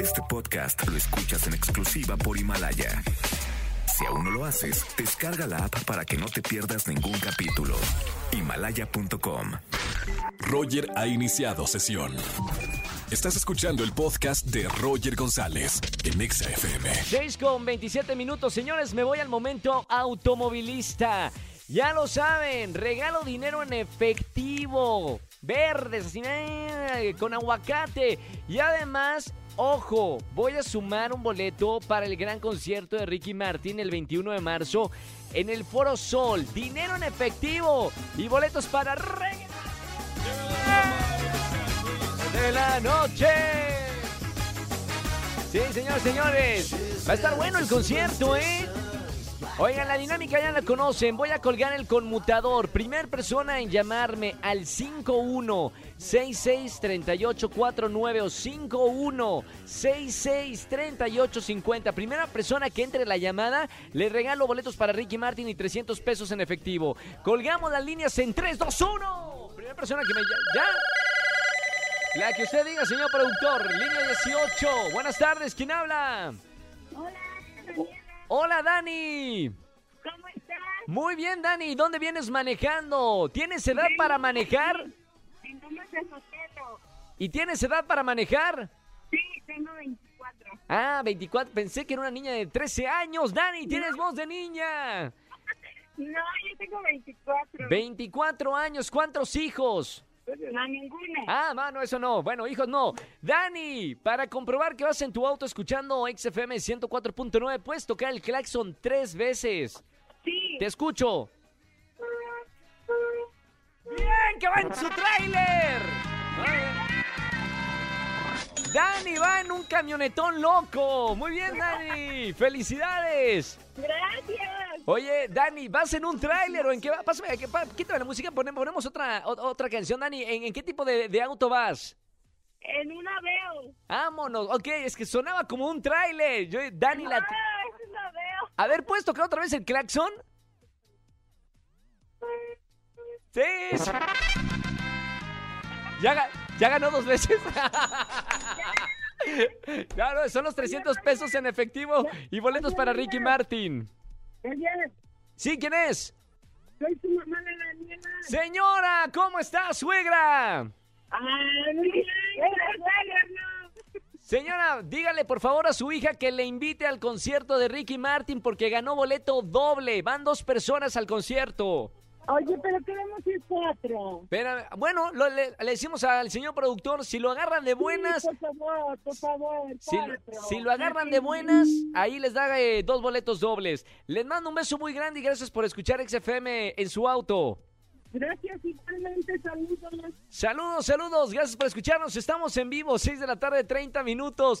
Este podcast lo escuchas en exclusiva por Himalaya. Si aún no lo haces, descarga la app para que no te pierdas ningún capítulo. Himalaya.com. Roger ha iniciado sesión. Estás escuchando el podcast de Roger González en Exa FM. 6 con 27 minutos, señores, me voy al momento automovilista. Ya lo saben, regalo dinero en efectivo, verdes, así, eh, con aguacate. Y además, ojo, voy a sumar un boleto para el gran concierto de Ricky Martin el 21 de marzo en el Foro Sol. Dinero en efectivo y boletos para de la noche. Sí, señores, señores. Va a estar bueno el concierto, ¿eh? Oigan, la dinámica ya la conocen. Voy a colgar el conmutador. Primer persona en llamarme al 51 66 38 49 o 51 66 38 50. Primera persona que entre la llamada, le regalo boletos para Ricky Martin y 300 pesos en efectivo. Colgamos las líneas en 3, 2, 1. Primera persona que me llame. ¿Ya? La que usted diga, señor productor. Línea 18. Buenas tardes. ¿Quién habla? Hola, Hola, Dani. ¿cómo estás? Muy bien, Dani. ¿Dónde vienes manejando? ¿Tienes edad para manejar? En Lomas de Sotelo. ¿Y tienes edad para manejar? Sí, tengo 24. Ah, 24. Pensé que era una niña de 13 años. Dani, tienes voz de niña. No, yo tengo 24. 24 años. ¿Cuántos hijos? No, ninguna. Ah, mano, eso no. Bueno, hijos no. Dani, para comprobar que vas en tu auto escuchando XFM 104.9, puedes tocar el claxon tres veces. Sí. Te escucho. ¡Bien! ¡Que va en su tráiler! Dani va en un camionetón loco. Muy bien, Dani. ¡Felicidades! Gracias. Oye, Dani, ¿vas en un tráiler o en qué va? Pásame, quítame la música, ponemos, ponemos otra, otra canción, Dani. ¿En, en qué tipo de, de auto vas? En una veo. Vámonos. Ok, es que sonaba como un tráiler. Yo, Dani, la... Ah, es una veo. A ver, ¿puedes tocar otra vez el claxon? Sí. sí. Ya, ga- ya ganó dos veces. Claro, son los 300 pesos en efectivo y boletos para Ricky Martin. Oye, ¿Sí? ¿Quién es? soy tu mamá de Daniela. Señora, ¿cómo está, suegra? Bien. Señora, dígale por favor a su hija que le invite al concierto de Ricky Martin porque ganó boleto doble. Van dos personas al concierto. Oye, pero queremos ir cuatro. Pero, bueno, lo- le, le decimos al señor productor, si lo agarran de buenas, Sí, por favor, por favor. si, si lo agarran de buenas, ahí les da eh, dos boletos dobles. Les mando un beso muy grande y gracias por escuchar XFM en su auto. Gracias, igualmente, saludos. Saludos, saludos, gracias por escucharnos. Estamos en vivo, 6 de la tarde, 30 minutos.